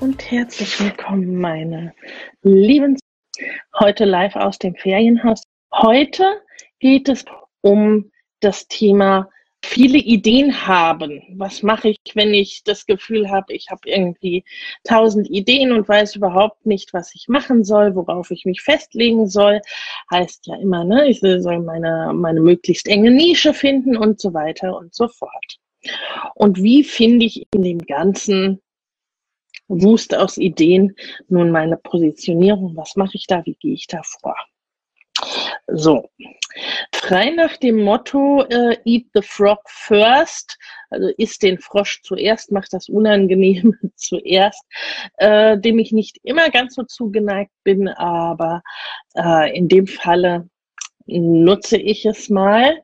Und herzlich willkommen, meine lieben. Heute live aus dem Ferienhaus. Heute geht es um das Thema viele Ideen haben. Was mache ich, wenn ich das Gefühl habe, ich habe irgendwie tausend Ideen und weiß überhaupt nicht, was ich machen soll, worauf ich mich festlegen soll. Heißt ja immer, ne, ich soll meine, meine möglichst enge Nische finden und so weiter und so fort. Und wie finde ich in dem ganzen Wust aus Ideen nun meine Positionierung? Was mache ich da? Wie gehe ich da vor? So, frei nach dem Motto äh, Eat the Frog first, also isst den Frosch zuerst, macht das Unangenehme zuerst, äh, dem ich nicht immer ganz so zugeneigt bin, aber äh, in dem Falle nutze ich es mal.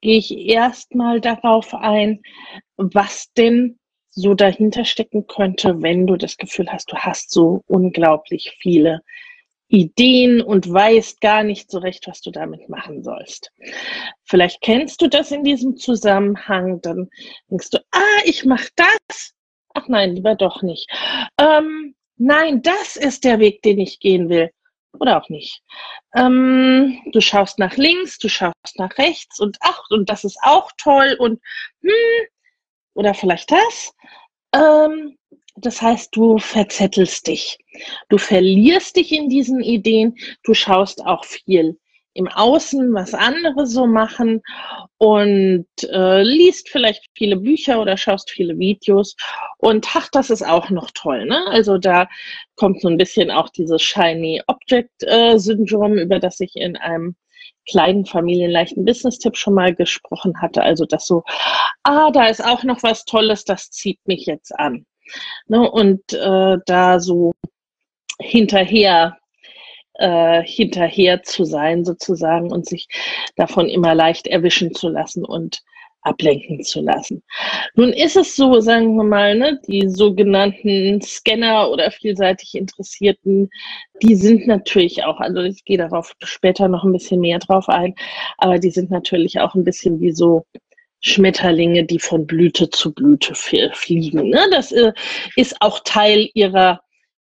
Gehe ich erstmal darauf ein, was denn so dahinter stecken könnte, wenn du das Gefühl hast, du hast so unglaublich viele Ideen und weißt gar nicht so recht, was du damit machen sollst. Vielleicht kennst du das in diesem Zusammenhang, dann denkst du, ah, ich mache das. Ach nein, lieber doch nicht. Ähm, nein, das ist der Weg, den ich gehen will. Oder auch nicht. Ähm, du schaust nach links, du schaust nach rechts und ach, und das ist auch toll und hm, oder vielleicht das. Ähm, das heißt, du verzettelst dich. Du verlierst dich in diesen Ideen. Du schaust auch viel im Außen, was andere so machen und äh, liest vielleicht viele Bücher oder schaust viele Videos. Und ach, das ist auch noch toll. Ne? Also da kommt so ein bisschen auch dieses Shiny Object äh, Syndrom, über das ich in einem kleinen familienleichten Business-Tipp schon mal gesprochen hatte. Also das so, ah, da ist auch noch was Tolles, das zieht mich jetzt an. Ne, und äh, da so hinterher äh, hinterher zu sein sozusagen und sich davon immer leicht erwischen zu lassen und ablenken zu lassen. Nun ist es so, sagen wir mal, ne, die sogenannten Scanner oder vielseitig Interessierten, die sind natürlich auch, also ich gehe darauf später noch ein bisschen mehr drauf ein, aber die sind natürlich auch ein bisschen wie so Schmetterlinge, die von Blüte zu Blüte fliegen. Ne? Das äh, ist auch Teil ihrer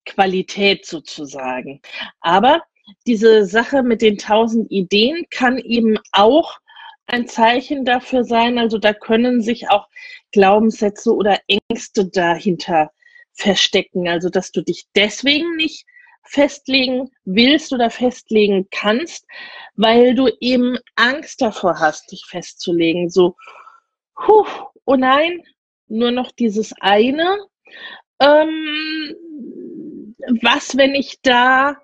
Qualität sozusagen. Aber diese Sache mit den tausend Ideen kann eben auch ein Zeichen dafür sein. Also da können sich auch Glaubenssätze oder Ängste dahinter verstecken. Also dass du dich deswegen nicht festlegen willst oder festlegen kannst, weil du eben Angst davor hast, dich festzulegen. So, Puh, oh nein, nur noch dieses eine. Ähm, was, wenn ich da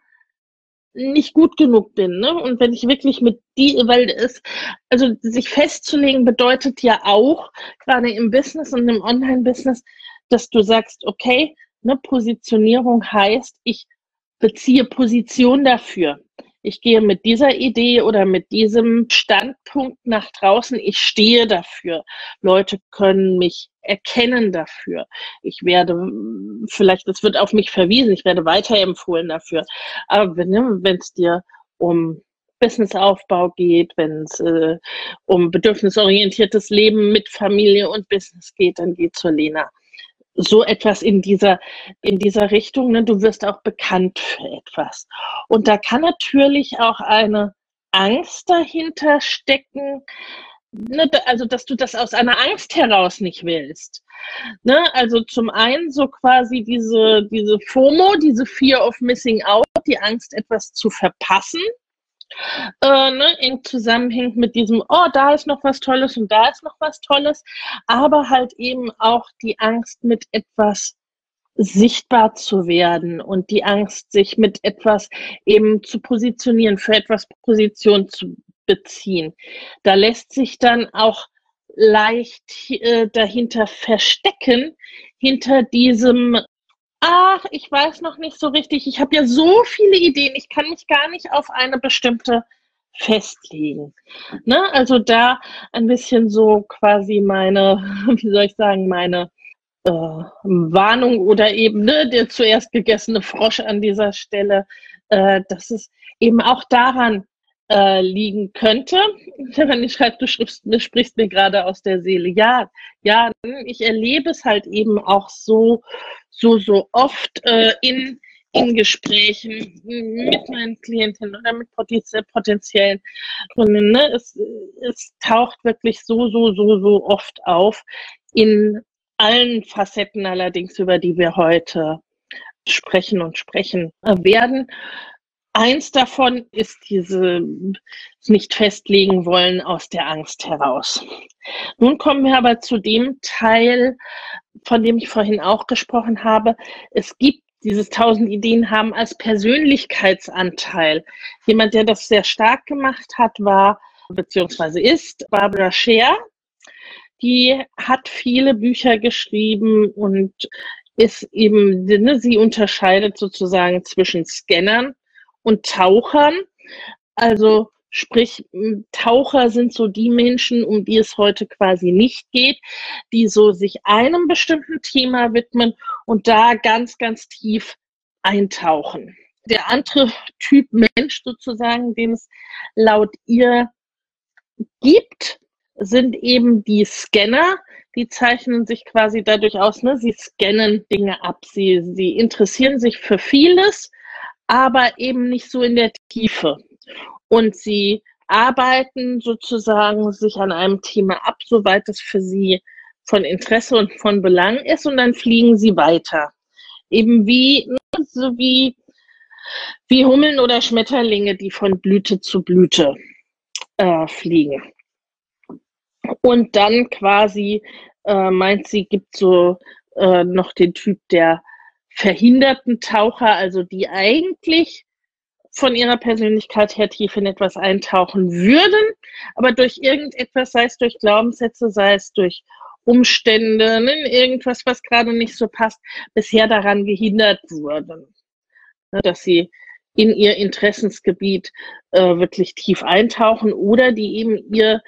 nicht gut genug bin, ne? Und wenn ich wirklich mit die, weil es, also sich festzulegen bedeutet ja auch, gerade im Business und im Online-Business, dass du sagst, okay, ne, Positionierung heißt, ich beziehe Position dafür ich gehe mit dieser Idee oder mit diesem Standpunkt nach draußen, ich stehe dafür. Leute können mich erkennen dafür. Ich werde, vielleicht, es wird auf mich verwiesen, ich werde weiterempfohlen dafür. Aber wenn es dir um Businessaufbau geht, wenn es äh, um bedürfnisorientiertes Leben mit Familie und Business geht, dann geht zur Lena so etwas in dieser, in dieser Richtung. Ne? Du wirst auch bekannt für etwas. Und da kann natürlich auch eine Angst dahinter stecken, ne, also dass du das aus einer Angst heraus nicht willst. Ne? Also zum einen so quasi diese, diese FOMO, diese Fear of Missing Out, die Angst, etwas zu verpassen. Äh, ne, eng zusammenhängt mit diesem, oh, da ist noch was Tolles und da ist noch was Tolles, aber halt eben auch die Angst, mit etwas sichtbar zu werden und die Angst, sich mit etwas eben zu positionieren, für etwas Position zu beziehen. Da lässt sich dann auch leicht äh, dahinter verstecken, hinter diesem, ach, ich weiß noch nicht so richtig, ich habe ja so viele Ideen, ich kann mich gar nicht auf eine bestimmte festlegen. Ne? Also da ein bisschen so quasi meine, wie soll ich sagen, meine äh, Warnung oder eben ne, der zuerst gegessene Frosch an dieser Stelle, äh, dass es eben auch daran äh, liegen könnte. Wenn ich schreibe, du du sprichst mir gerade aus der Seele. Ja, ja, ich erlebe es halt eben auch so, so, so oft äh, in, in Gesprächen mit meinen Klientinnen oder mit potenziellen Kunden. Ne? Es, es taucht wirklich so, so, so, so oft auf in allen Facetten allerdings, über die wir heute sprechen und sprechen werden. Eins davon ist diese nicht festlegen wollen aus der Angst heraus. Nun kommen wir aber zu dem Teil, von dem ich vorhin auch gesprochen habe. Es gibt dieses tausend Ideen haben als Persönlichkeitsanteil. Jemand, der das sehr stark gemacht hat, war beziehungsweise ist Barbara Scher. Die hat viele Bücher geschrieben und ist eben, ne, sie unterscheidet sozusagen zwischen Scannern und Tauchern. Also sprich, Taucher sind so die Menschen, um die es heute quasi nicht geht, die so sich einem bestimmten Thema widmen und da ganz, ganz tief eintauchen. Der andere Typ Mensch sozusagen, den es laut ihr gibt, sind eben die Scanner, die zeichnen sich quasi dadurch aus, ne? sie scannen Dinge ab, sie, sie interessieren sich für vieles aber eben nicht so in der Tiefe. Und sie arbeiten sozusagen sich an einem Thema ab, soweit es für sie von Interesse und von Belang ist, und dann fliegen sie weiter. Eben wie, so wie, wie Hummeln oder Schmetterlinge, die von Blüte zu Blüte äh, fliegen. Und dann quasi äh, meint sie, gibt so äh, noch den Typ der verhinderten Taucher, also die eigentlich von ihrer Persönlichkeit her tief in etwas eintauchen würden, aber durch irgendetwas, sei es durch Glaubenssätze, sei es durch Umstände, ne, irgendwas, was gerade nicht so passt, bisher daran gehindert wurden, ne, dass sie in ihr Interessensgebiet äh, wirklich tief eintauchen oder die eben ihr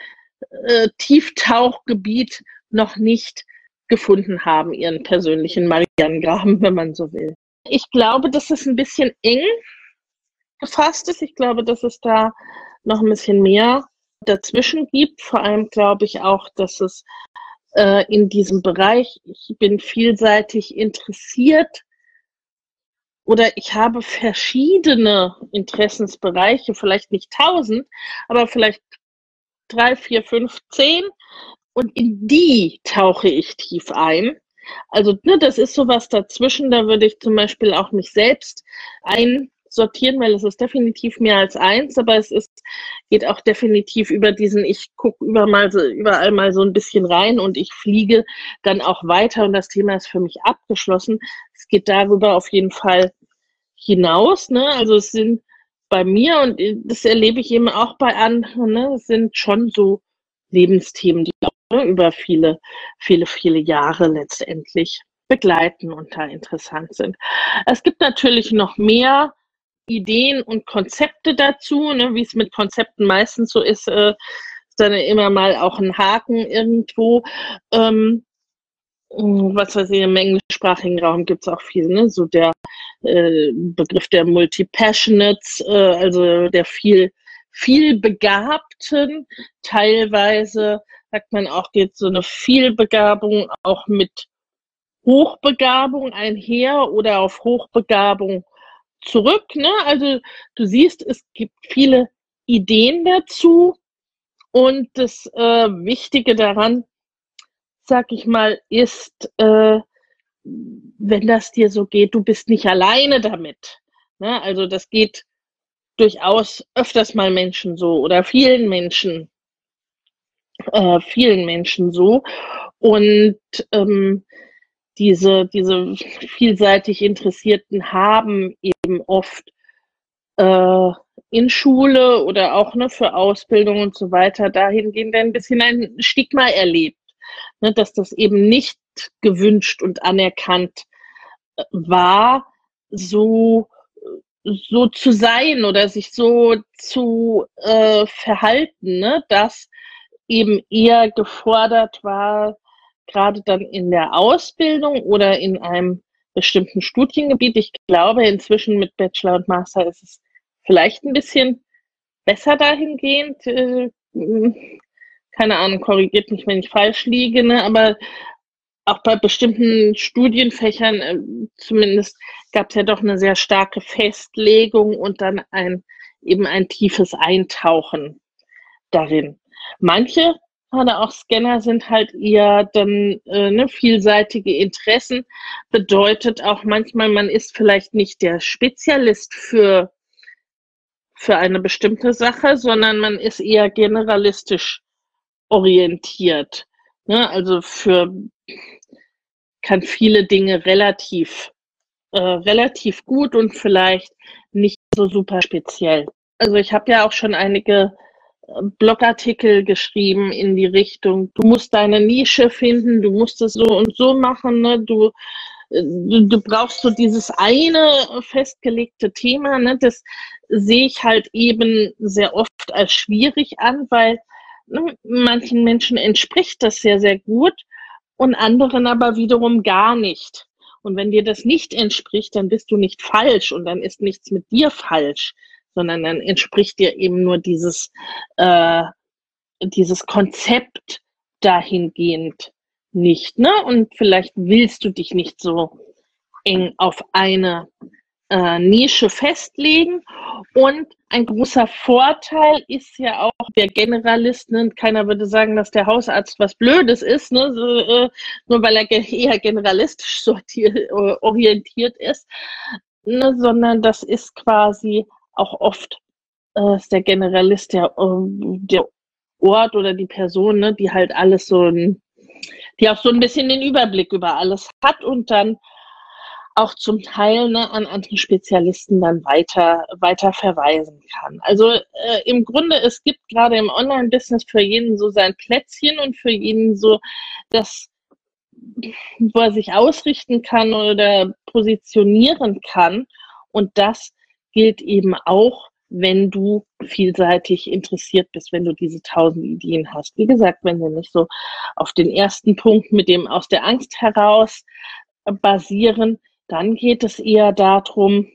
äh, Tieftauchgebiet noch nicht gefunden haben, ihren persönlichen Marianengraben, wenn man so will. Ich glaube, dass es ein bisschen eng gefasst ist. Ich glaube, dass es da noch ein bisschen mehr dazwischen gibt. Vor allem glaube ich auch, dass es äh, in diesem Bereich, ich bin vielseitig interessiert oder ich habe verschiedene Interessensbereiche, vielleicht nicht tausend, aber vielleicht drei, vier, fünf, zehn, und in die tauche ich tief ein. Also ne, das ist sowas dazwischen, da würde ich zum Beispiel auch mich selbst einsortieren, weil es ist definitiv mehr als eins, aber es ist, geht auch definitiv über diesen, ich gucke über mal überall mal so ein bisschen rein und ich fliege dann auch weiter und das Thema ist für mich abgeschlossen. Es geht darüber auf jeden Fall hinaus, ne? Also es sind bei mir und das erlebe ich eben auch bei anderen, ne? Es sind schon so Lebensthemen, die ne, über viele, viele, viele Jahre letztendlich begleiten und da interessant sind. Es gibt natürlich noch mehr Ideen und Konzepte dazu, ne, wie es mit Konzepten meistens so ist, äh, ist dann immer mal auch ein Haken irgendwo. Ähm, was weiß ich, im englischsprachigen Raum gibt es auch viel, ne? so der äh, Begriff der Multipassionates, äh, also der viel, viel Begabten, teilweise sagt man auch, geht so eine Vielbegabung auch mit Hochbegabung einher oder auf Hochbegabung zurück. Ne? Also du siehst, es gibt viele Ideen dazu Und das äh, Wichtige daran, sag ich mal, ist, äh, wenn das dir so geht, du bist nicht alleine damit. Ne? Also das geht durchaus öfters mal Menschen so oder vielen Menschen, äh, vielen Menschen so. Und ähm, diese, diese vielseitig Interessierten haben eben oft äh, in Schule oder auch ne, für Ausbildung und so weiter dahingehend ein bisschen ein Stigma erlebt, ne, dass das eben nicht gewünscht und anerkannt äh, war, so so zu sein oder sich so zu äh, verhalten, ne, dass eben eher gefordert war, gerade dann in der Ausbildung oder in einem bestimmten Studiengebiet. Ich glaube, inzwischen mit Bachelor und Master ist es vielleicht ein bisschen besser dahingehend. Äh, keine Ahnung, korrigiert mich, wenn ich falsch liege, ne? aber auch bei bestimmten Studienfächern äh, zumindest gab es ja doch eine sehr starke Festlegung und dann ein eben ein tiefes Eintauchen darin. Manche gerade auch Scanner sind halt eher dann äh, ne, vielseitige Interessen. Bedeutet auch manchmal, man ist vielleicht nicht der Spezialist für, für eine bestimmte Sache, sondern man ist eher generalistisch orientiert. Ne? Also für kann viele Dinge relativ, äh, relativ gut und vielleicht nicht so super speziell. Also ich habe ja auch schon einige Blogartikel geschrieben in die Richtung, du musst deine Nische finden, du musst es so und so machen, ne? du, du, du brauchst so dieses eine festgelegte Thema, ne? das sehe ich halt eben sehr oft als schwierig an, weil ne, manchen Menschen entspricht das sehr, sehr gut und anderen aber wiederum gar nicht. Und wenn dir das nicht entspricht, dann bist du nicht falsch und dann ist nichts mit dir falsch sondern dann entspricht dir eben nur dieses, äh, dieses Konzept dahingehend nicht. Ne? Und vielleicht willst du dich nicht so eng auf eine äh, Nische festlegen. Und ein großer Vorteil ist ja auch der Generalist, ne? keiner würde sagen, dass der Hausarzt was Blödes ist, ne? so, äh, nur weil er eher generalistisch sortiert, orientiert ist, ne? sondern das ist quasi auch oft äh, ist der Generalist der, äh, der Ort oder die Person, ne, die halt alles so ein, die auch so ein bisschen den Überblick über alles hat und dann auch zum Teil ne, an andere Spezialisten dann weiter, weiter verweisen kann. Also äh, im Grunde, es gibt gerade im Online-Business für jeden so sein Plätzchen und für jeden so das, wo er sich ausrichten kann oder positionieren kann. Und das gilt eben auch, wenn du vielseitig interessiert bist, wenn du diese tausend Ideen hast. Wie gesagt, wenn sie nicht so auf den ersten Punkt mit dem aus der Angst heraus basieren, dann geht es eher darum,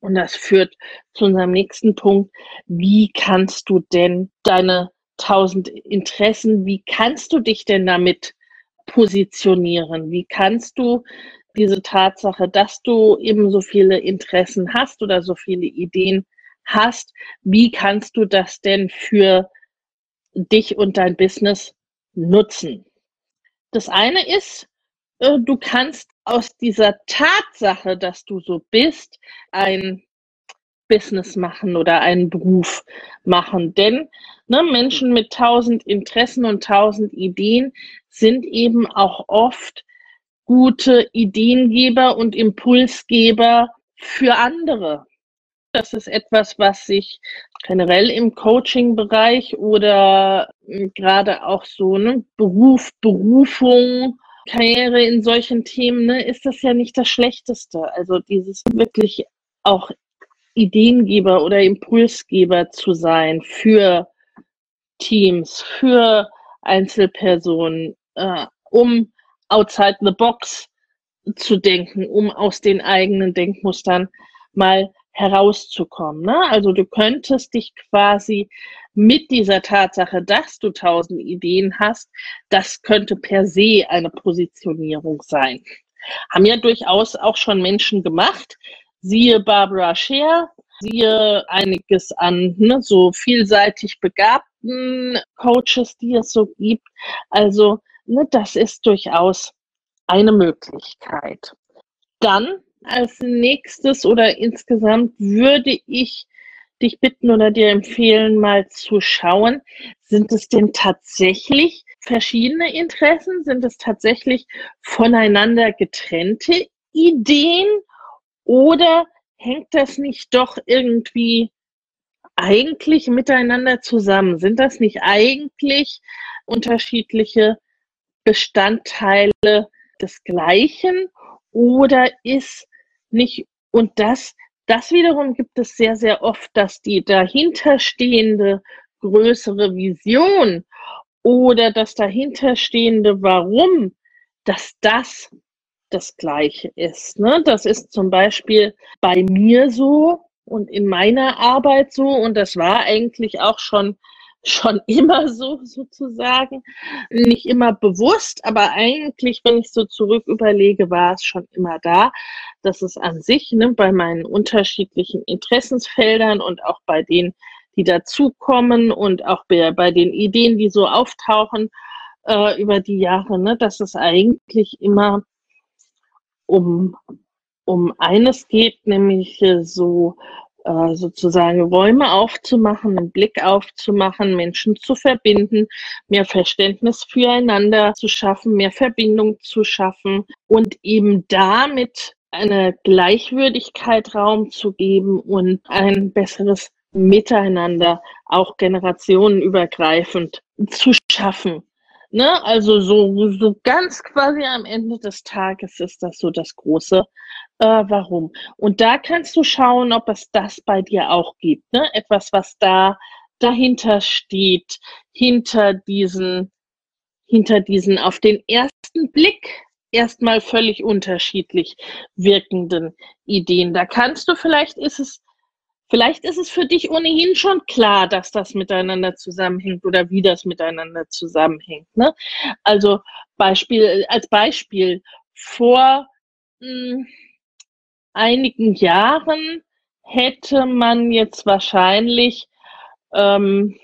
und das führt zu unserem nächsten Punkt, wie kannst du denn deine tausend Interessen, wie kannst du dich denn damit positionieren? Wie kannst du diese Tatsache, dass du eben so viele Interessen hast oder so viele Ideen hast, wie kannst du das denn für dich und dein Business nutzen? Das eine ist, äh, du kannst aus dieser Tatsache, dass du so bist, ein Business machen oder einen Beruf machen. Denn ne, Menschen mit tausend Interessen und tausend Ideen sind eben auch oft gute Ideengeber und Impulsgeber für andere. Das ist etwas, was sich generell im Coaching-Bereich oder hm, gerade auch so ne, Beruf, Berufung, Karriere in solchen Themen, ne, ist das ja nicht das Schlechteste. Also dieses wirklich auch Ideengeber oder Impulsgeber zu sein für Teams, für Einzelpersonen, äh, um outside the box zu denken, um aus den eigenen Denkmustern mal herauszukommen. Ne? Also du könntest dich quasi mit dieser Tatsache, dass du tausend Ideen hast, das könnte per se eine Positionierung sein. Haben ja durchaus auch schon Menschen gemacht. Siehe Barbara Scher, siehe einiges an ne, so vielseitig begabten Coaches, die es so gibt. Also ne, das ist durchaus eine Möglichkeit. Dann als nächstes oder insgesamt würde ich dich bitten oder dir empfehlen, mal zu schauen, sind es denn tatsächlich verschiedene Interessen? Sind es tatsächlich voneinander getrennte Ideen oder hängt das nicht doch irgendwie eigentlich miteinander zusammen? Sind das nicht eigentlich unterschiedliche Bestandteile des Gleichen oder ist nicht, und das, das wiederum gibt es sehr, sehr oft, dass die dahinterstehende größere Vision oder das dahinterstehende Warum, dass das das Gleiche ist. Ne? Das ist zum Beispiel bei mir so und in meiner Arbeit so und das war eigentlich auch schon schon immer so sozusagen, nicht immer bewusst, aber eigentlich, wenn ich so zurück überlege, war es schon immer da, dass es an sich ne, bei meinen unterschiedlichen Interessensfeldern und auch bei denen, die dazukommen und auch bei, bei den Ideen, die so auftauchen äh, über die Jahre, ne, dass es eigentlich immer um, um eines geht, nämlich äh, so äh, sozusagen Räume aufzumachen, einen Blick aufzumachen, Menschen zu verbinden, mehr Verständnis füreinander zu schaffen, mehr Verbindung zu schaffen und eben damit eine Gleichwürdigkeit Raum zu geben und ein besseres Miteinander, auch generationenübergreifend zu schaffen. Ne? Also so, so ganz quasi am Ende des Tages ist das so das große äh, Warum. Und da kannst du schauen, ob es das bei dir auch gibt. Ne? Etwas, was da dahinter steht, hinter diesen, hinter diesen auf den ersten Blick erstmal völlig unterschiedlich wirkenden Ideen. Da kannst du vielleicht ist es Vielleicht ist es für dich ohnehin schon klar, dass das miteinander zusammenhängt oder wie das miteinander zusammenhängt. Ne? Also Beispiel, als Beispiel, vor mh, hm, einigen Jahren hätte man jetzt wahrscheinlich ähm,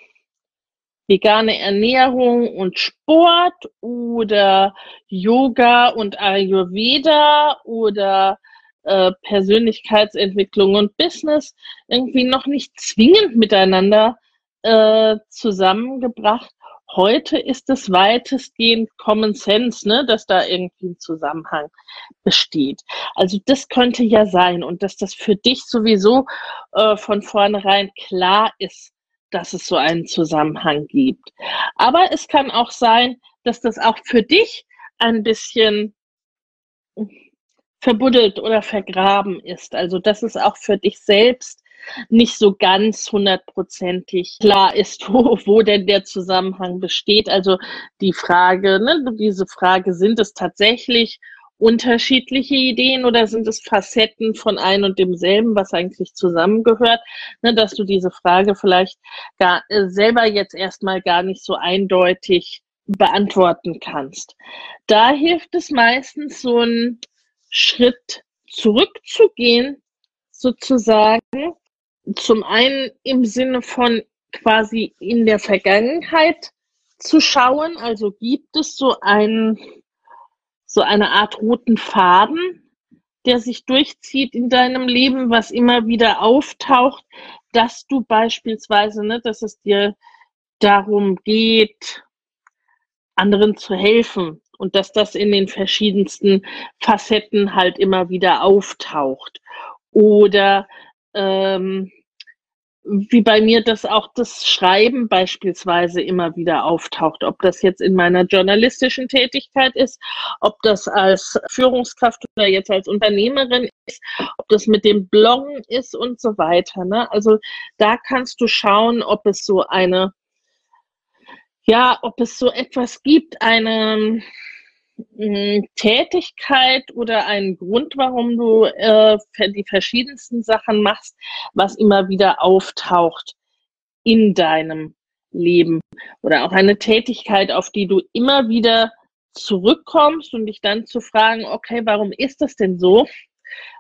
vegane Ernährung und Sport oder Yoga und Ayurveda oder äh, Persönlichkeitsentwicklung und Business irgendwie noch nicht zwingend miteinander äh, zusammengebracht. Heute ist es weitestgehend Common Sense, ne, dass da irgendwie ein Zusammenhang besteht. Also das könnte ja sein und dass das für dich sowieso äh, von vornherein klar ist, dass es so einen Zusammenhang gibt. Aber es kann auch sein, dass das auch für dich ein bisschen verbuddelt oder vergraben ist. Also dass es auch für dich selbst nicht so ganz hundertprozentig klar ist, wo, wo denn der Zusammenhang besteht. Also die Frage, ne, diese Frage, sind es tatsächlich unterschiedliche Ideen oder sind es Facetten von ein und demselben, was eigentlich zusammengehört, ne, dass du diese Frage vielleicht gar, äh, selber jetzt erstmal gar nicht so eindeutig beantworten kannst. Da hilft es meistens so ein Schritt zurückzugehen, sozusagen. Zum einen im Sinne von quasi in der Vergangenheit zu schauen. Also gibt es so einen, so eine Art roten Faden, der sich durchzieht in deinem Leben, was immer wieder auftaucht, dass du beispielsweise, ne, dass es dir darum geht, anderen zu helfen, und dass das in den verschiedensten Facetten halt immer wieder auftaucht. Oder ähm, wie bei mir das auch das Schreiben beispielsweise immer wieder auftaucht, ob das jetzt in meiner journalistischen Tätigkeit ist, ob das als Führungskraft oder jetzt als Unternehmerin ist, ob das mit dem Bloggen ist und so weiter. Ne? Also da kannst du schauen, ob es so eine, ja, ob es so etwas gibt, eine hm, Tätigkeit oder einen Grund, warum du äh, die verschiedensten Sachen machst, was immer wieder auftaucht in deinem Leben oder auch eine Tätigkeit, auf die du immer wieder zurückkommst und dich dann zu fragen, okay, warum ist das denn so?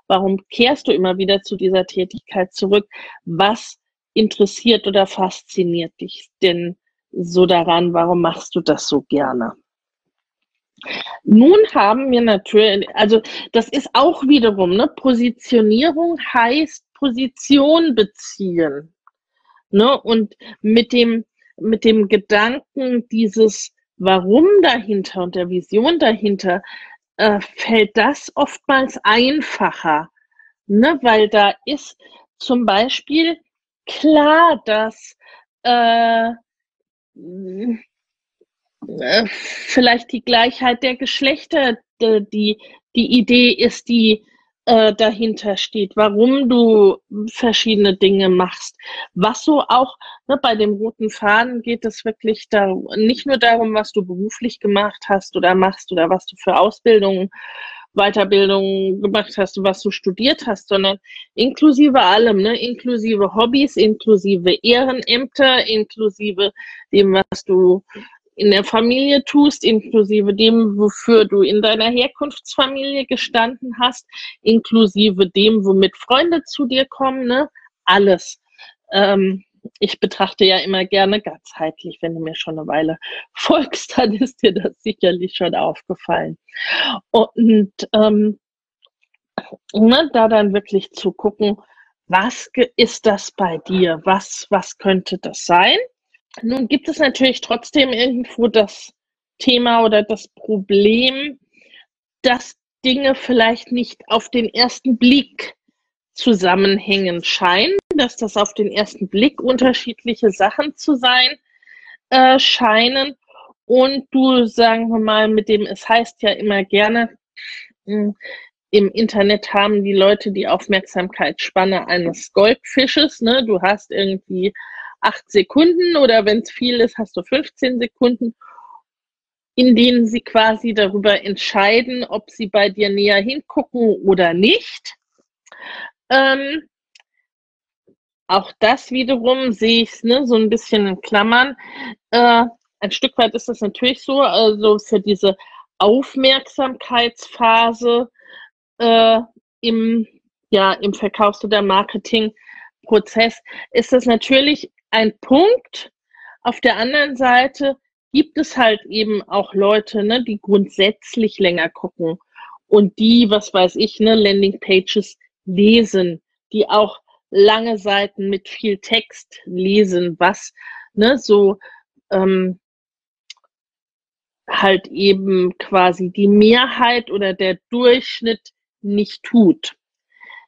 Warum kehrst du immer wieder zu dieser Tätigkeit zurück? Was interessiert oder fasziniert dich denn so daran? Warum machst du das so gerne? Nun haben wir natürlich, also das ist auch wiederum, ne, Positionierung heißt Position beziehen. Ne, und mit dem, mit dem Gedanken dieses Warum dahinter und der Vision dahinter äh, fällt das oftmals einfacher, ne, weil da ist zum Beispiel klar, dass äh, äh, vielleicht die Gleichheit der Geschlechter die, die Idee ist, die äh, dahinter steht, warum du verschiedene Dinge machst. Was so auch ne, bei dem roten Faden geht es wirklich da, nicht nur darum, was du beruflich gemacht hast oder machst oder was du für Ausbildungen Weiterbildung gemacht hast, was du studiert hast, sondern inklusive allem, ne? inklusive Hobbys, inklusive Ehrenämter, inklusive dem, was du in der Familie tust, inklusive dem, wofür du in deiner Herkunftsfamilie gestanden hast, inklusive dem, womit Freunde zu dir kommen, ne? Alles. Ähm, ich betrachte ja immer gerne ganzheitlich. Wenn du mir schon eine Weile folgst, dann ist dir das sicherlich schon aufgefallen. Und ähm, ne, da dann wirklich zu gucken, was ist das bei dir? Was, was könnte das sein? Nun gibt es natürlich trotzdem irgendwo das Thema oder das Problem, dass Dinge vielleicht nicht auf den ersten Blick zusammenhängen scheinen, dass das auf den ersten Blick unterschiedliche Sachen zu sein äh, scheinen. Und du, sagen wir mal, mit dem, es heißt ja immer gerne, hm, im Internet haben die Leute die Aufmerksamkeitsspanne eines Goldfisches. Ne? Du hast irgendwie acht Sekunden oder wenn es viel ist, hast du 15 Sekunden, in denen sie quasi darüber entscheiden, ob sie bei dir näher hingucken oder nicht. Ähm, auch das wiederum sehe ich ne, so ein bisschen in Klammern. Äh, ein Stück weit ist das natürlich so, also für diese Aufmerksamkeitsphase äh, im, ja, im Verkaufs- oder Marketingprozess ist das natürlich ein Punkt. Auf der anderen Seite gibt es halt eben auch Leute, ne, die grundsätzlich länger gucken und die, was weiß ich, ne, Landingpages lesen, die auch lange Seiten mit viel Text lesen, was ne, so ähm, halt eben quasi die Mehrheit oder der Durchschnitt nicht tut.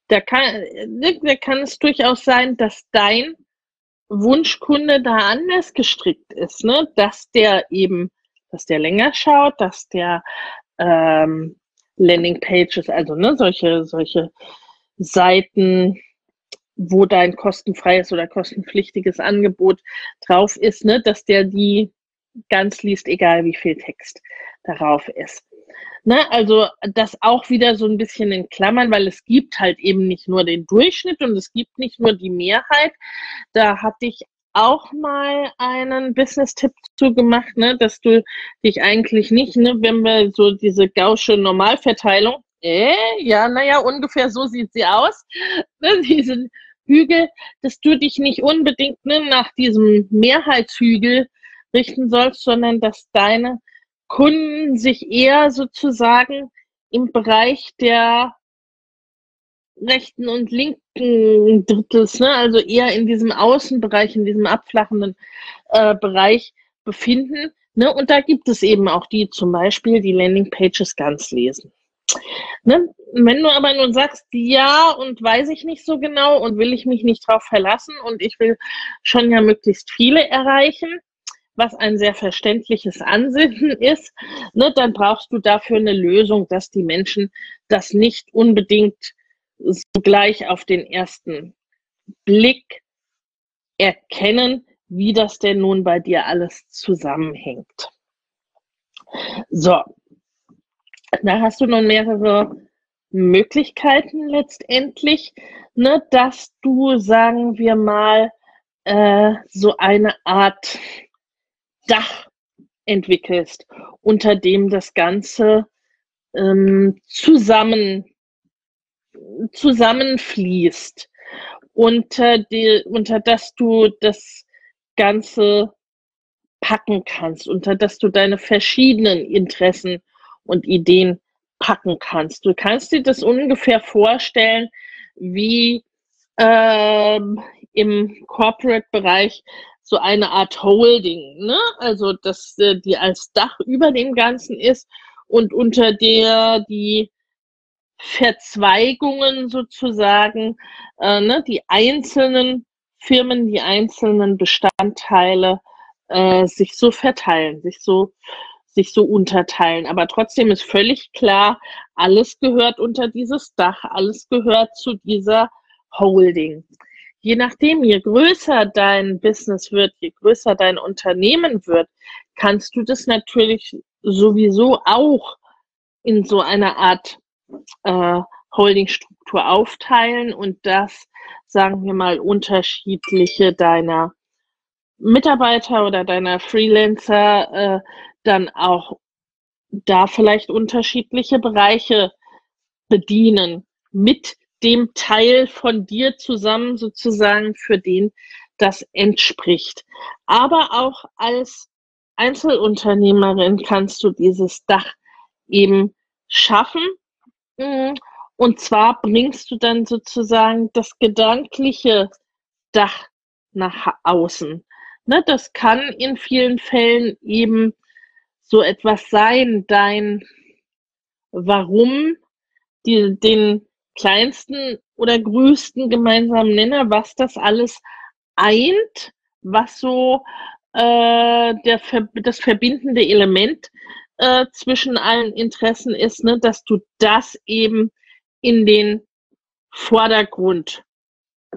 Da kann, ne, da kann es durchaus sein, dass dein Wunschkunde da anders gestrickt ist, ne? dass der eben, dass der länger schaut, dass der ähm, Landingpages, also ne, solche, solche Seiten, wo dein kostenfreies oder kostenpflichtiges Angebot drauf ist, ne, dass der die ganz liest, egal wie viel Text darauf ist. Ne, also das auch wieder so ein bisschen in Klammern, weil es gibt halt eben nicht nur den Durchschnitt und es gibt nicht nur die Mehrheit. Da hatte ich auch mal einen Business-Tipp zu gemacht, ne, dass du dich eigentlich nicht, ne, wenn wir so diese gausche Normalverteilung, äh, ja, naja, ungefähr so sieht sie aus, ne, diesen Hügel, dass du dich nicht unbedingt ne, nach diesem Mehrheitshügel richten sollst, sondern dass deine Kunden sich eher sozusagen im Bereich der rechten und linken Drittels, ne, also eher in diesem Außenbereich, in diesem abflachenden äh, Bereich befinden. Ne, und da gibt es eben auch die zum Beispiel die Landingpages ganz lesen. Ne? Wenn du aber nun sagst, ja und weiß ich nicht so genau und will ich mich nicht drauf verlassen und ich will schon ja möglichst viele erreichen, was ein sehr verständliches Ansinnen ist, ne, dann brauchst du dafür eine Lösung, dass die Menschen das nicht unbedingt so gleich auf den ersten Blick erkennen, wie das denn nun bei dir alles zusammenhängt. So, da hast du nun mehrere Möglichkeiten letztendlich, ne, dass du, sagen wir mal, äh, so eine Art Dach entwickelst, unter dem das Ganze ähm, zusammen zusammenfließt, unter, die, unter das du das Ganze packen kannst, unter das du deine verschiedenen Interessen und Ideen packen kannst. Du kannst dir das ungefähr vorstellen, wie ähm, im Corporate-Bereich so eine Art Holding, ne? Also dass äh, die als Dach über dem Ganzen ist und unter der die Verzweigungen sozusagen, äh, ne, die einzelnen Firmen, die einzelnen Bestandteile äh, sich so verteilen, sich so sich so unterteilen. Aber trotzdem ist völlig klar, alles gehört unter dieses Dach, alles gehört zu dieser Holding. Je nachdem, je größer dein Business wird, je größer dein Unternehmen wird, kannst du das natürlich sowieso auch in so einer Art äh, Holdingstruktur aufteilen und das, sagen wir mal, unterschiedliche deiner Mitarbeiter oder deiner Freelancer äh, dann auch da vielleicht unterschiedliche Bereiche bedienen mit dem Teil von dir zusammen sozusagen, für den das entspricht. Aber auch als Einzelunternehmerin kannst du dieses Dach eben schaffen. Mm, und zwar bringst du dann sozusagen das gedankliche Dach nach außen. Ne, das kann in vielen Fällen eben so etwas sein, dein Warum, die, den kleinsten oder größten gemeinsamen Nenner, was das alles eint, was so äh, der, das verbindende Element äh, zwischen allen Interessen ist, ne, dass du das eben in den Vordergrund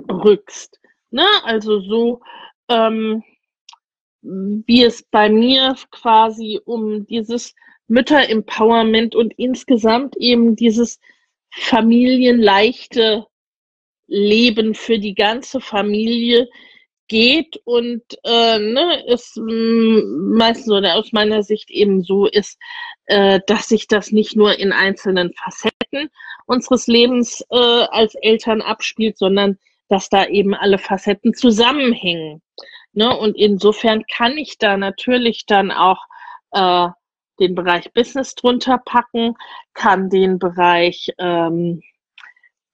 rückst. Ne? Also so ähm, wie es bei mir quasi um dieses Mütter-Empowerment und insgesamt eben dieses familienleichte Leben für die ganze Familie geht und äh, ne, es mm, meistens oder aus meiner Sicht eben so ist, äh, dass sich das nicht nur in einzelnen Facetten unseres Lebens äh, als Eltern abspielt, sondern dass da eben alle Facetten zusammenhängen. Ne? Und insofern kann ich da natürlich dann auch äh, den Bereich Business drunter packen, kann den Bereich ähm,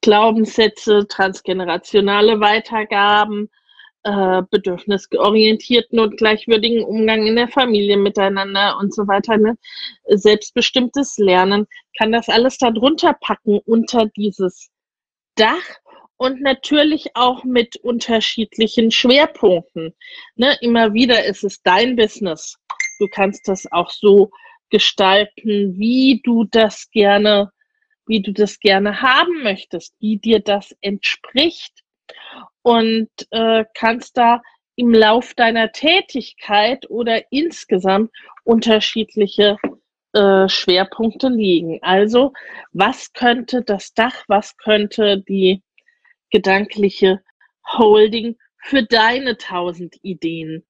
Glaubenssätze, transgenerationale Weitergaben, äh, bedürfnisorientierten und gleichwürdigen Umgang in der Familie miteinander und so weiter, ne? selbstbestimmtes Lernen, kann das alles darunter packen unter dieses Dach und natürlich auch mit unterschiedlichen Schwerpunkten. Ne, immer wieder ist es dein Business. Du kannst das auch so gestalten, wie du das gerne, wie du das gerne haben möchtest, wie dir das entspricht und äh, kannst da im Lauf deiner Tätigkeit oder insgesamt unterschiedliche äh, Schwerpunkte liegen. Also, was könnte das Dach, was könnte die gedankliche Holding für deine tausend Ideen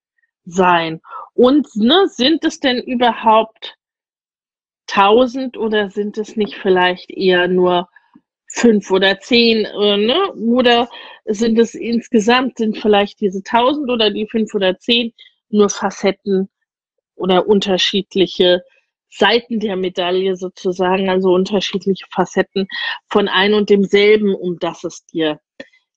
sein. Und ne, sind es denn überhaupt tausend oder sind es nicht vielleicht eher nur fünf oder zehn, äh, ne? oder sind es insgesamt, sind vielleicht diese tausend oder die fünf oder zehn nur Facetten oder unterschiedliche Seiten der Medaille sozusagen, also unterschiedliche Facetten von ein und demselben, um das es dir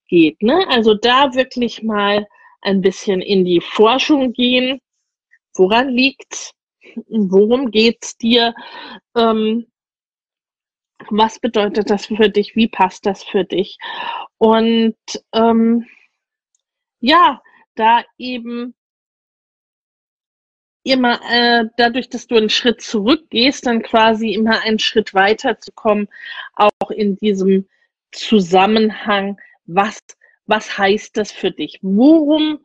geht. Ne? Also da wirklich mal ein bisschen in die Forschung gehen. Woran liegt's? Worum geht's dir? Ähm, was bedeutet das für dich? Wie passt das für dich? Und ähm, ja, da eben immer äh, dadurch, dass du einen Schritt zurückgehst, dann quasi immer einen Schritt weiter zu kommen, auch in diesem Zusammenhang was, was heißt das für dich? Worum,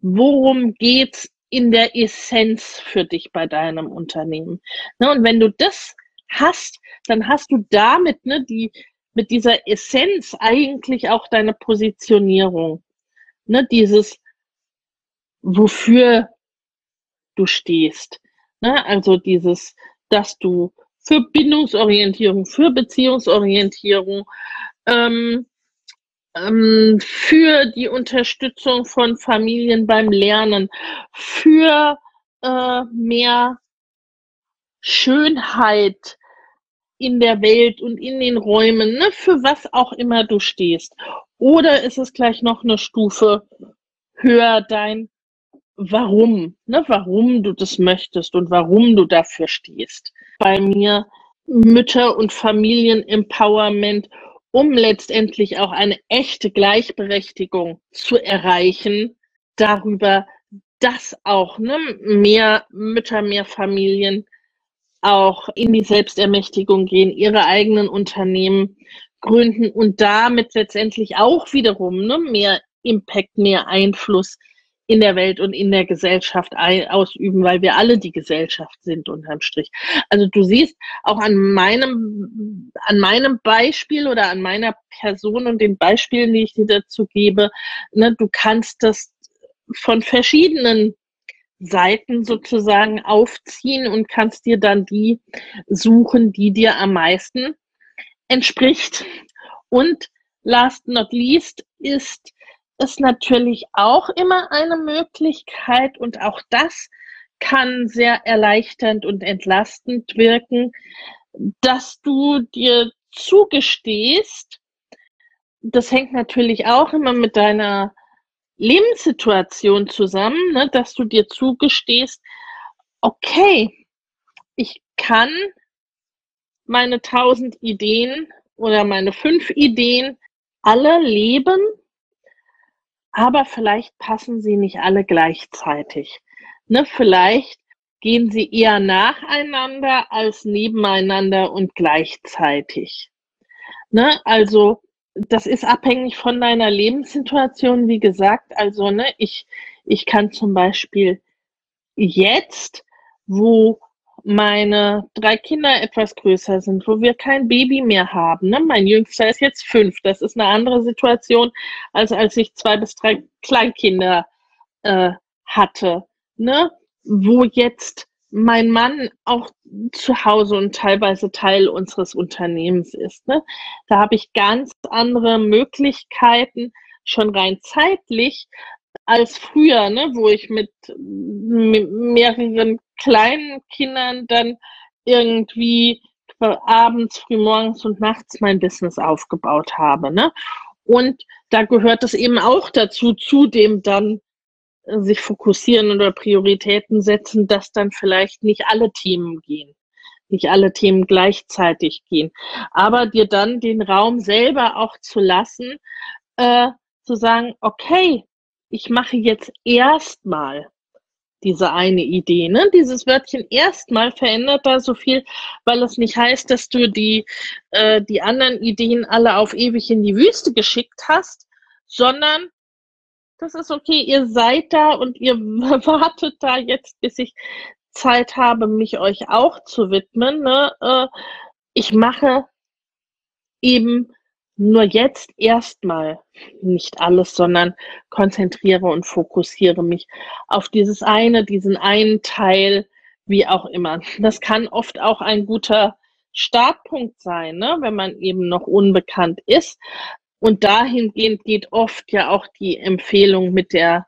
worum geht's in der Essenz für dich bei deinem Unternehmen? Ne, und wenn du das hast, dann hast du damit ne, die, mit dieser Essenz eigentlich auch deine Positionierung. Ne, dieses, wofür du stehst. Ne, also dieses, dass du für Bindungsorientierung, für Beziehungsorientierung ähm, ähm, für die Unterstützung von Familien beim Lernen, für äh, mehr Schönheit in der Welt und in den Räumen, ne, für was auch immer du stehst. Oder ist es gleich noch eine Stufe höher dein Warum, ne, warum du das möchtest und warum du dafür stehst. Bei mir Mütter- und Familienempowerment, um letztendlich auch eine echte Gleichberechtigung zu erreichen, darüber, dass auch ne, mehr Mütter, mehr Familien auch in die Selbstermächtigung gehen, ihre eigenen Unternehmen gründen und damit letztendlich auch wiederum ne, mehr Impact, mehr Einfluss in der Welt und in der Gesellschaft ausüben, weil wir alle die Gesellschaft sind unterm Strich. Also du siehst auch an meinem, an meinem Beispiel oder an meiner Person und den Beispielen, die ich dir dazu gebe, ne, du kannst das von verschiedenen Seiten sozusagen aufziehen und kannst dir dann die suchen, die dir am meisten entspricht. Und last not least ist es natürlich auch immer eine Möglichkeit und auch das kann sehr erleichternd und entlastend wirken, dass du dir zugestehst, das hängt natürlich auch immer mit deiner Lebenssituation zusammen, ne, dass du dir zugestehst, okay, ich kann meine tausend Ideen oder meine fünf Ideen alle leben, aber vielleicht passen sie nicht alle gleichzeitig. Ne, vielleicht gehen sie eher nacheinander als nebeneinander und gleichzeitig. Ne, also das ist abhängig von deiner Lebenssituation, wie gesagt. Also, ne, ich, ich kann zum Beispiel jetzt, wo meine drei Kinder etwas größer sind, wo wir kein Baby mehr haben. Ne? Mein Jüngster ist jetzt fünf. Das ist eine andere Situation, als als ich zwei bis drei Kleinkinder äh, hatte. Ne? Wo jetzt mein Mann auch zu Hause und teilweise Teil unseres Unternehmens ist. Ne? Da habe ich ganz andere Möglichkeiten, schon rein zeitlich, als früher, ne? wo ich mit, mehreren kleinen Kindern dann irgendwie abends, frühmorgens und nachts mein Business aufgebaut habe. Ne? Und da gehört es eben auch dazu, zu dem dann sich fokussieren oder Prioritäten setzen, dass dann vielleicht nicht alle Themen gehen, nicht alle Themen gleichzeitig gehen. Aber dir dann den Raum selber auch zu lassen, äh, zu sagen, okay, ich mache jetzt erstmal diese eine Idee. Ne? Dieses Wörtchen erstmal verändert da so viel, weil es nicht heißt, dass du die, äh, die anderen Ideen alle auf ewig in die Wüste geschickt hast, sondern das ist okay, ihr seid da und ihr wartet da jetzt, bis ich Zeit habe, mich euch auch zu widmen. Ne? Äh, ich mache eben nur jetzt erstmal nicht alles, sondern konzentriere und fokussiere mich auf dieses eine, diesen einen Teil, wie auch immer. Das kann oft auch ein guter Startpunkt sein, ne? wenn man eben noch unbekannt ist. Und dahingehend geht oft ja auch die Empfehlung mit der,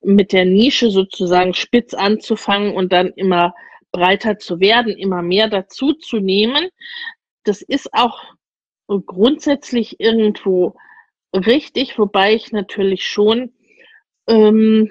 mit der Nische sozusagen spitz anzufangen und dann immer breiter zu werden, immer mehr dazu zu nehmen. Das ist auch grundsätzlich irgendwo richtig, wobei ich natürlich schon ähm,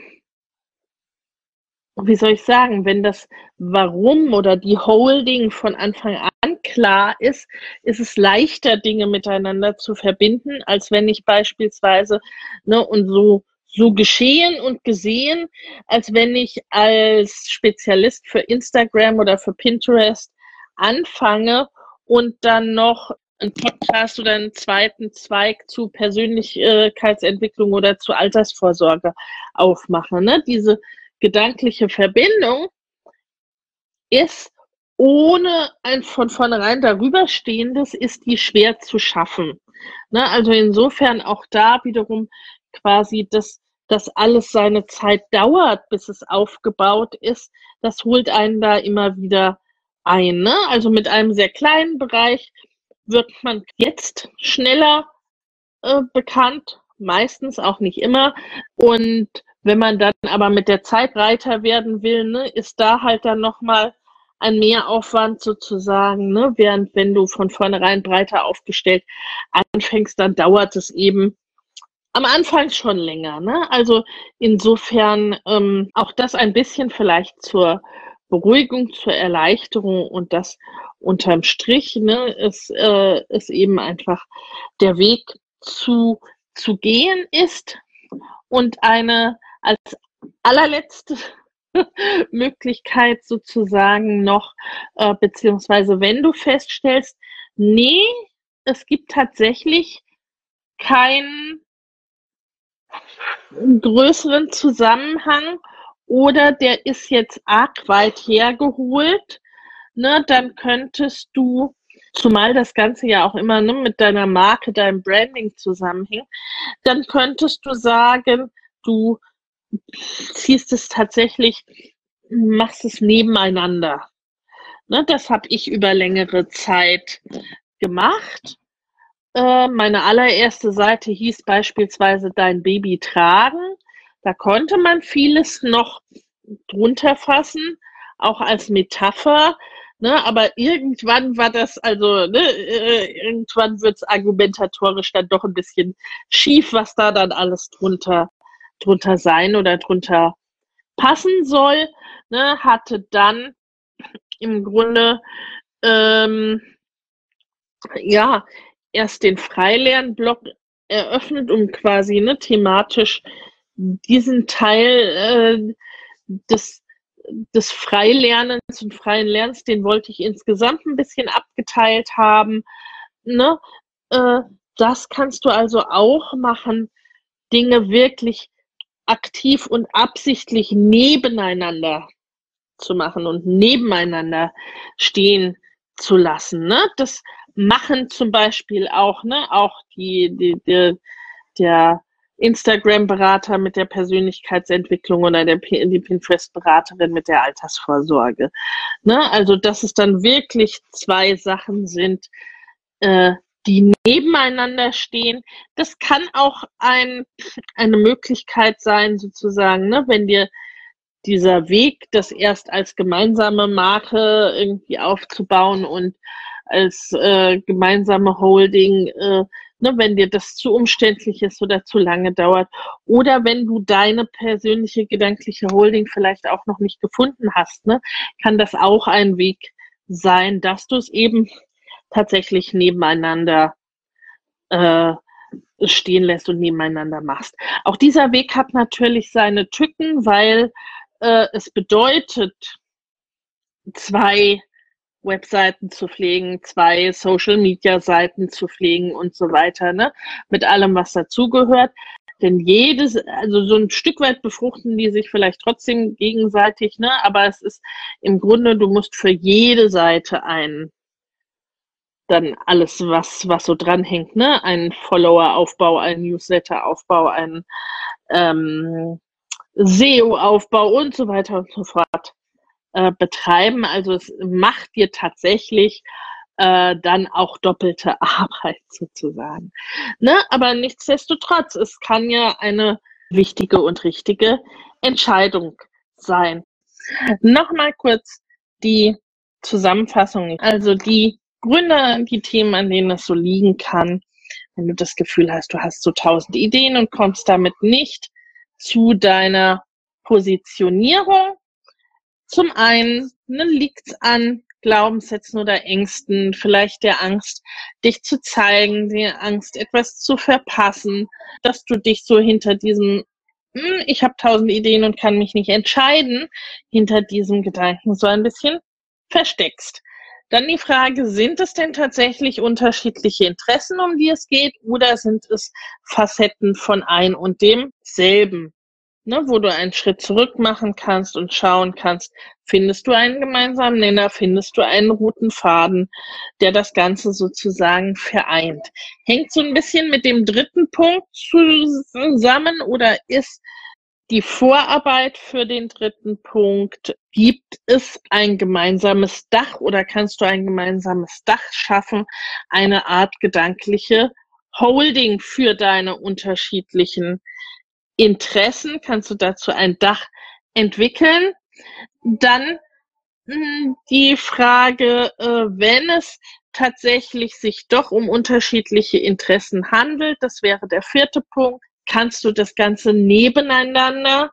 wie soll ich sagen, wenn das Warum oder die Holding von Anfang an klar ist, ist es leichter, Dinge miteinander zu verbinden, als wenn ich beispielsweise, ne, und so, so geschehen und gesehen, als wenn ich als Spezialist für Instagram oder für Pinterest anfange und dann noch einen Podcast oder einen zweiten Zweig zu Persönlichkeitsentwicklung oder zu Altersvorsorge aufmache. Ne? Diese gedankliche Verbindung ist ohne ein von vornherein darüberstehendes, ist die schwer zu schaffen. Ne? Also insofern auch da wiederum quasi das, dass alles seine Zeit dauert, bis es aufgebaut ist, das holt einen da immer wieder ein. Ne? Also mit einem sehr kleinen Bereich wird man jetzt schneller äh, bekannt, meistens auch nicht immer. Und wenn man dann aber mit der Zeit breiter werden will, ne, ist da halt dann nochmal ein Mehraufwand sozusagen, ne? während wenn du von vornherein breiter aufgestellt anfängst, dann dauert es eben am Anfang schon länger. Ne? Also insofern ähm, auch das ein bisschen vielleicht zur Beruhigung, zur Erleichterung und das unterm Strich ne, ist, äh, ist eben einfach der Weg zu, zu gehen ist und eine als allerletzte Möglichkeit sozusagen noch, äh, beziehungsweise wenn du feststellst, nee, es gibt tatsächlich keinen größeren Zusammenhang oder der ist jetzt arg weit hergeholt, ne, dann könntest du, zumal das Ganze ja auch immer ne, mit deiner Marke, deinem Branding zusammenhängt, dann könntest du sagen, du ziehst es tatsächlich, machst es nebeneinander. Ne, das habe ich über längere Zeit gemacht. Äh, meine allererste Seite hieß beispielsweise Dein Baby tragen. Da konnte man vieles noch drunter fassen, auch als Metapher. Ne, aber irgendwann war das, also ne, äh, irgendwann wird es argumentatorisch dann doch ein bisschen schief, was da dann alles drunter drunter sein oder drunter passen soll, ne, hatte dann im Grunde ähm, ja erst den Freilernblock eröffnet, um quasi ne, thematisch diesen Teil äh, des, des Freilernens und freien Lernens, den wollte ich insgesamt ein bisschen abgeteilt haben. Ne? Äh, das kannst du also auch machen, Dinge wirklich aktiv und absichtlich nebeneinander zu machen und nebeneinander stehen zu lassen. Ne? Das machen zum Beispiel auch, ne, auch die, die, die der Instagram-Berater mit der Persönlichkeitsentwicklung oder der, die Pinterest-Beraterin mit der Altersvorsorge. Ne? Also, dass es dann wirklich zwei Sachen sind, äh, die nebeneinander stehen. Das kann auch ein, eine Möglichkeit sein, sozusagen, ne, wenn dir dieser Weg, das erst als gemeinsame Marke irgendwie aufzubauen und als äh, gemeinsame Holding, äh, ne, wenn dir das zu umständlich ist oder zu lange dauert. Oder wenn du deine persönliche gedankliche Holding vielleicht auch noch nicht gefunden hast, ne, kann das auch ein Weg sein, dass du es eben tatsächlich nebeneinander äh, stehen lässt und nebeneinander machst. Auch dieser Weg hat natürlich seine Tücken, weil äh, es bedeutet, zwei Webseiten zu pflegen, zwei Social Media Seiten zu pflegen und so weiter, ne? Mit allem, was dazugehört. Denn jedes, also so ein Stück weit befruchten die sich vielleicht trotzdem gegenseitig, ne? Aber es ist im Grunde, du musst für jede Seite ein dann alles, was, was so dranhängt, ne? Ein Follower-Aufbau, ein Newsletter-Aufbau, ein ähm, SEO-Aufbau und so weiter und so fort äh, betreiben. Also es macht dir tatsächlich äh, dann auch doppelte Arbeit sozusagen. Ne? Aber nichtsdestotrotz, es kann ja eine wichtige und richtige Entscheidung sein. Nochmal kurz die Zusammenfassung. Also die Gründe, die Themen, an denen es so liegen kann, wenn du das Gefühl hast, du hast so tausend Ideen und kommst damit nicht zu deiner Positionierung, zum einen ne, liegt es an Glaubenssätzen oder Ängsten, vielleicht der Angst, dich zu zeigen, der Angst, etwas zu verpassen, dass du dich so hinter diesem, hm, ich habe tausend Ideen und kann mich nicht entscheiden, hinter diesem Gedanken so ein bisschen versteckst. Dann die Frage, sind es denn tatsächlich unterschiedliche Interessen, um die es geht, oder sind es Facetten von ein und demselben? Ne, wo du einen Schritt zurück machen kannst und schauen kannst, findest du einen gemeinsamen Nenner, findest du einen roten Faden, der das Ganze sozusagen vereint. Hängt so ein bisschen mit dem dritten Punkt zusammen oder ist die Vorarbeit für den dritten Punkt, gibt es ein gemeinsames Dach oder kannst du ein gemeinsames Dach schaffen, eine Art gedankliche Holding für deine unterschiedlichen Interessen, kannst du dazu ein Dach entwickeln. Dann hm, die Frage, äh, wenn es tatsächlich sich doch um unterschiedliche Interessen handelt, das wäre der vierte Punkt, kannst du das Ganze nebeneinander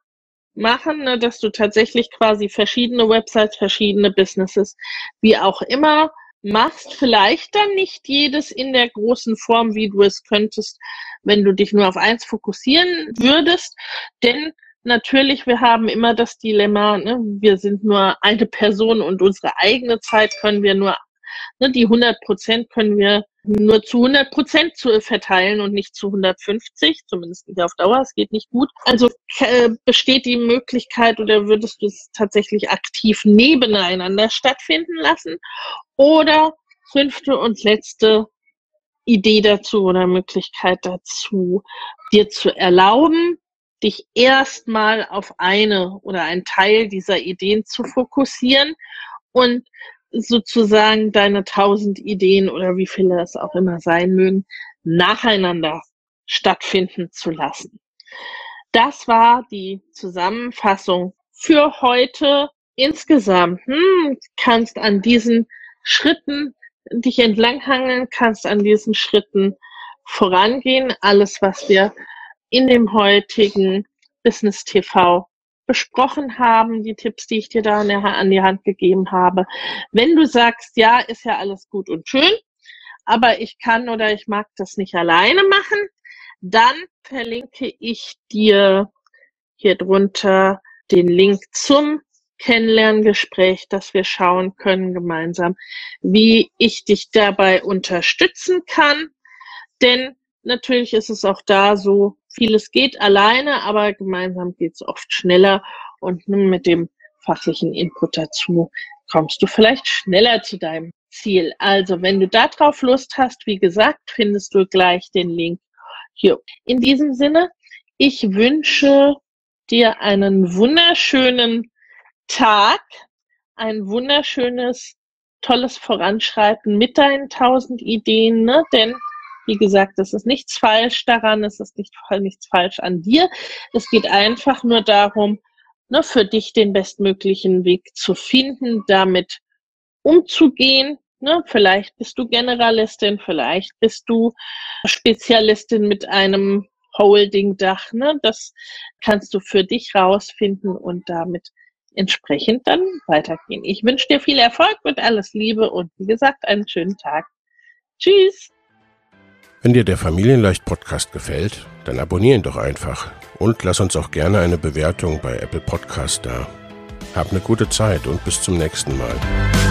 machen, ne, dass du tatsächlich quasi verschiedene Websites, verschiedene Businesses, wie auch immer, machst. Vielleicht dann nicht jedes in der großen Form, wie du es könntest, wenn du dich nur auf eins fokussieren würdest. Denn natürlich, wir haben immer das Dilemma, ne, wir sind nur eine Person und unsere eigene Zeit können wir nur Ne, die 100 Prozent können wir nur zu 100 Prozent zu verteilen und nicht zu 150, zumindest nicht auf Dauer. Es geht nicht gut. Also äh, besteht die Möglichkeit oder würdest du es tatsächlich aktiv nebeneinander stattfinden lassen? Oder fünfte und letzte Idee dazu oder Möglichkeit dazu, dir zu erlauben, dich erstmal auf eine oder einen Teil dieser Ideen zu fokussieren und sozusagen deine tausend Ideen oder wie viele es auch immer sein mögen, nacheinander stattfinden zu lassen. Das war die Zusammenfassung für heute. Insgesamt hm, kannst an diesen Schritten dich entlanghangeln, kannst an diesen Schritten vorangehen. Alles, was wir in dem heutigen Business TV besprochen haben, die Tipps, die ich dir da an die Hand gegeben habe. Wenn du sagst, ja, ist ja alles gut und schön, aber ich kann oder ich mag das nicht alleine machen, dann verlinke ich dir hier drunter den Link zum Kennenlerngespräch, dass wir schauen können gemeinsam, wie ich dich dabei unterstützen kann. Denn natürlich ist es auch da so, vieles geht alleine, aber gemeinsam geht es oft schneller und mit dem fachlichen Input dazu kommst du vielleicht schneller zu deinem Ziel. Also, wenn du darauf Lust hast, wie gesagt, findest du gleich den Link hier. In diesem Sinne, ich wünsche dir einen wunderschönen Tag, ein wunderschönes, tolles Voranschreiten mit deinen tausend Ideen, ne? denn wie gesagt, es ist nichts falsch daran, es ist nicht, nichts falsch an dir. Es geht einfach nur darum, ne, für dich den bestmöglichen Weg zu finden, damit umzugehen. Ne? Vielleicht bist du Generalistin, vielleicht bist du Spezialistin mit einem Holding-Dach. Ne? Das kannst du für dich rausfinden und damit entsprechend dann weitergehen. Ich wünsche dir viel Erfolg mit alles Liebe und wie gesagt, einen schönen Tag. Tschüss! Wenn dir der Familienleicht Podcast gefällt, dann abonnier ihn doch einfach und lass uns auch gerne eine Bewertung bei Apple Podcast da. Hab eine gute Zeit und bis zum nächsten Mal.